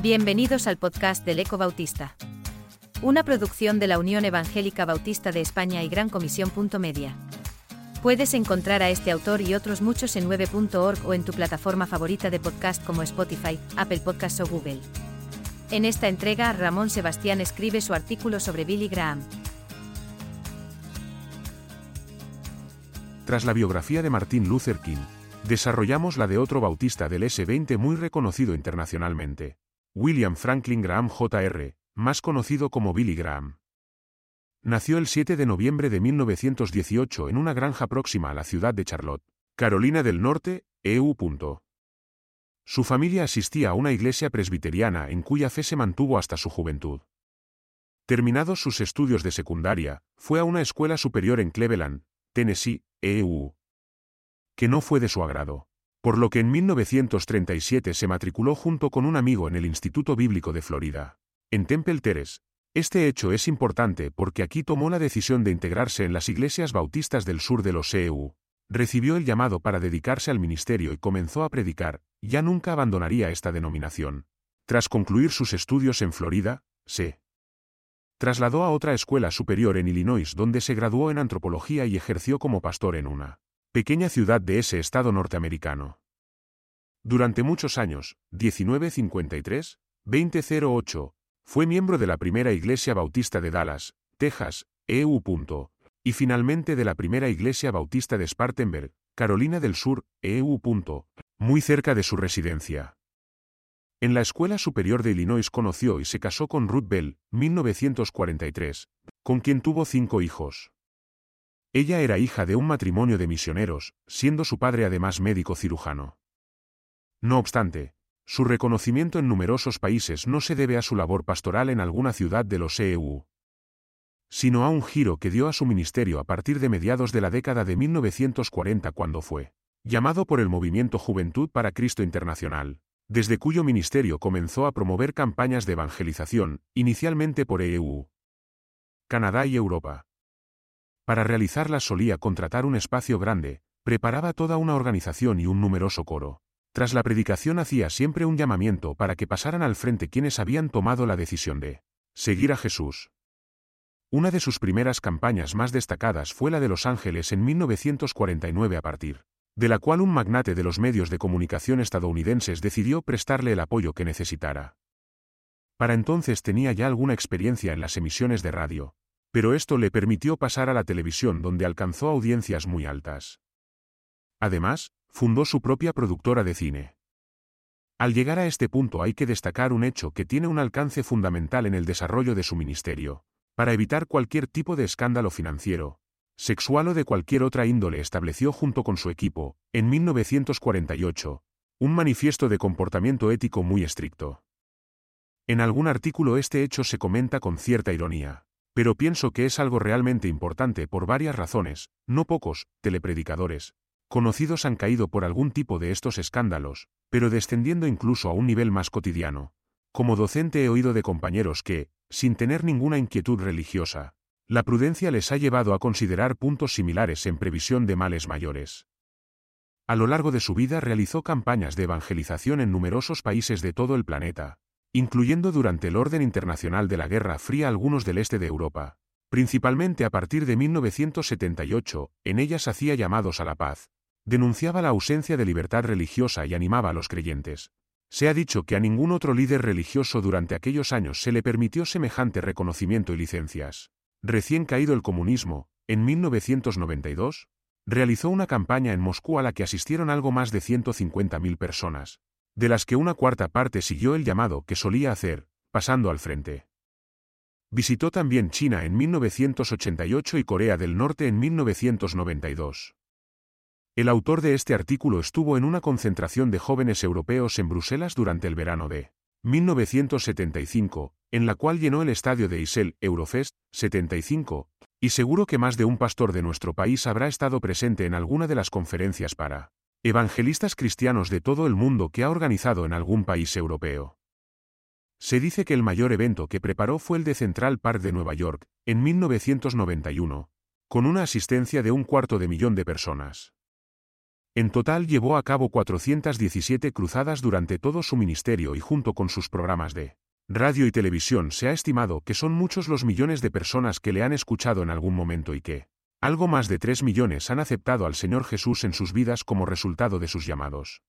Bienvenidos al podcast del Eco Bautista. Una producción de la Unión Evangélica Bautista de España y Gran Comisión. Media. Puedes encontrar a este autor y otros muchos en 9.org o en tu plataforma favorita de podcast como Spotify, Apple Podcasts o Google. En esta entrega, Ramón Sebastián escribe su artículo sobre Billy Graham. Tras la biografía de Martin Luther King, desarrollamos la de otro bautista del S-20 muy reconocido internacionalmente, William Franklin Graham Jr., más conocido como Billy Graham. Nació el 7 de noviembre de 1918 en una granja próxima a la ciudad de Charlotte, Carolina del Norte, EU. Su familia asistía a una iglesia presbiteriana en cuya fe se mantuvo hasta su juventud. Terminados sus estudios de secundaria, fue a una escuela superior en Cleveland, Tennessee, EU. Que no fue de su agrado. Por lo que en 1937 se matriculó junto con un amigo en el Instituto Bíblico de Florida. En Temple Terrace. Este hecho es importante porque aquí tomó la decisión de integrarse en las iglesias bautistas del sur de los EU. Recibió el llamado para dedicarse al ministerio y comenzó a predicar, ya nunca abandonaría esta denominación. Tras concluir sus estudios en Florida, se trasladó a otra escuela superior en Illinois donde se graduó en antropología y ejerció como pastor en una pequeña ciudad de ese estado norteamericano. Durante muchos años, 1953, 2008, fue miembro de la primera Iglesia Bautista de Dallas, Texas, EU. Y finalmente de la primera Iglesia Bautista de Spartanburg, Carolina del Sur, EU. Muy cerca de su residencia. En la Escuela Superior de Illinois conoció y se casó con Ruth Bell, 1943, con quien tuvo cinco hijos. Ella era hija de un matrimonio de misioneros, siendo su padre además médico cirujano. No obstante, su reconocimiento en numerosos países no se debe a su labor pastoral en alguna ciudad de los EU, sino a un giro que dio a su ministerio a partir de mediados de la década de 1940 cuando fue llamado por el Movimiento Juventud para Cristo Internacional desde cuyo ministerio comenzó a promover campañas de evangelización, inicialmente por EU, Canadá y Europa. Para realizarlas solía contratar un espacio grande, preparaba toda una organización y un numeroso coro. Tras la predicación hacía siempre un llamamiento para que pasaran al frente quienes habían tomado la decisión de seguir a Jesús. Una de sus primeras campañas más destacadas fue la de Los Ángeles en 1949 a partir de la cual un magnate de los medios de comunicación estadounidenses decidió prestarle el apoyo que necesitara. Para entonces tenía ya alguna experiencia en las emisiones de radio, pero esto le permitió pasar a la televisión donde alcanzó audiencias muy altas. Además, fundó su propia productora de cine. Al llegar a este punto hay que destacar un hecho que tiene un alcance fundamental en el desarrollo de su ministerio, para evitar cualquier tipo de escándalo financiero, sexual o de cualquier otra índole estableció junto con su equipo, en 1948, un manifiesto de comportamiento ético muy estricto. En algún artículo este hecho se comenta con cierta ironía, pero pienso que es algo realmente importante por varias razones, no pocos, telepredicadores, conocidos han caído por algún tipo de estos escándalos, pero descendiendo incluso a un nivel más cotidiano. Como docente he oído de compañeros que, sin tener ninguna inquietud religiosa, la prudencia les ha llevado a considerar puntos similares en previsión de males mayores. A lo largo de su vida realizó campañas de evangelización en numerosos países de todo el planeta, incluyendo durante el orden internacional de la Guerra Fría algunos del este de Europa. Principalmente a partir de 1978, en ellas hacía llamados a la paz, denunciaba la ausencia de libertad religiosa y animaba a los creyentes. Se ha dicho que a ningún otro líder religioso durante aquellos años se le permitió semejante reconocimiento y licencias. Recién caído el comunismo, en 1992, realizó una campaña en Moscú a la que asistieron algo más de 150.000 personas, de las que una cuarta parte siguió el llamado que solía hacer, pasando al frente. Visitó también China en 1988 y Corea del Norte en 1992. El autor de este artículo estuvo en una concentración de jóvenes europeos en Bruselas durante el verano de 1975, en la cual llenó el estadio de Isel Eurofest 75, y seguro que más de un pastor de nuestro país habrá estado presente en alguna de las conferencias para evangelistas cristianos de todo el mundo que ha organizado en algún país europeo. Se dice que el mayor evento que preparó fue el de Central Park de Nueva York, en 1991, con una asistencia de un cuarto de millón de personas. En total llevó a cabo 417 cruzadas durante todo su ministerio y junto con sus programas de radio y televisión se ha estimado que son muchos los millones de personas que le han escuchado en algún momento y que algo más de 3 millones han aceptado al Señor Jesús en sus vidas como resultado de sus llamados.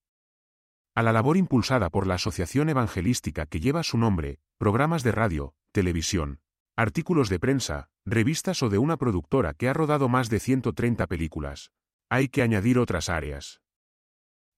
A la labor impulsada por la Asociación Evangelística que lleva su nombre, programas de radio, televisión, artículos de prensa, revistas o de una productora que ha rodado más de 130 películas, hay que añadir otras áreas.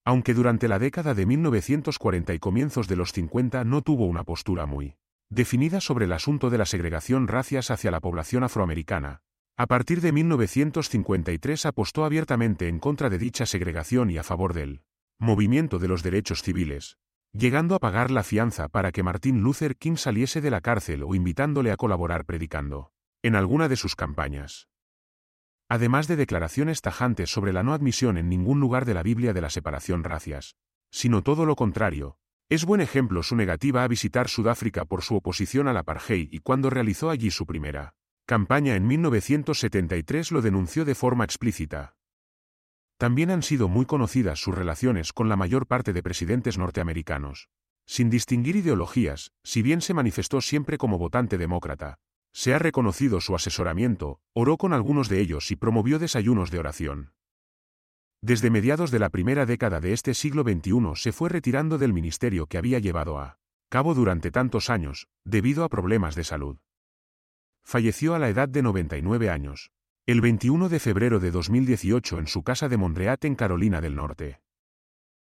Aunque durante la década de 1940 y comienzos de los 50 no tuvo una postura muy definida sobre el asunto de la segregación racias hacia la población afroamericana, a partir de 1953 apostó abiertamente en contra de dicha segregación y a favor del movimiento de los derechos civiles, llegando a pagar la fianza para que Martin Luther King saliese de la cárcel o invitándole a colaborar predicando en alguna de sus campañas además de declaraciones tajantes sobre la no admisión en ningún lugar de la Biblia de la separación racias, sino todo lo contrario. Es buen ejemplo su negativa a visitar Sudáfrica por su oposición al apartheid y cuando realizó allí su primera campaña en 1973 lo denunció de forma explícita. También han sido muy conocidas sus relaciones con la mayor parte de presidentes norteamericanos. Sin distinguir ideologías, si bien se manifestó siempre como votante demócrata, se ha reconocido su asesoramiento, oró con algunos de ellos y promovió desayunos de oración. Desde mediados de la primera década de este siglo XXI se fue retirando del ministerio que había llevado a cabo durante tantos años, debido a problemas de salud. Falleció a la edad de 99 años, el 21 de febrero de 2018 en su casa de Montreal en Carolina del Norte.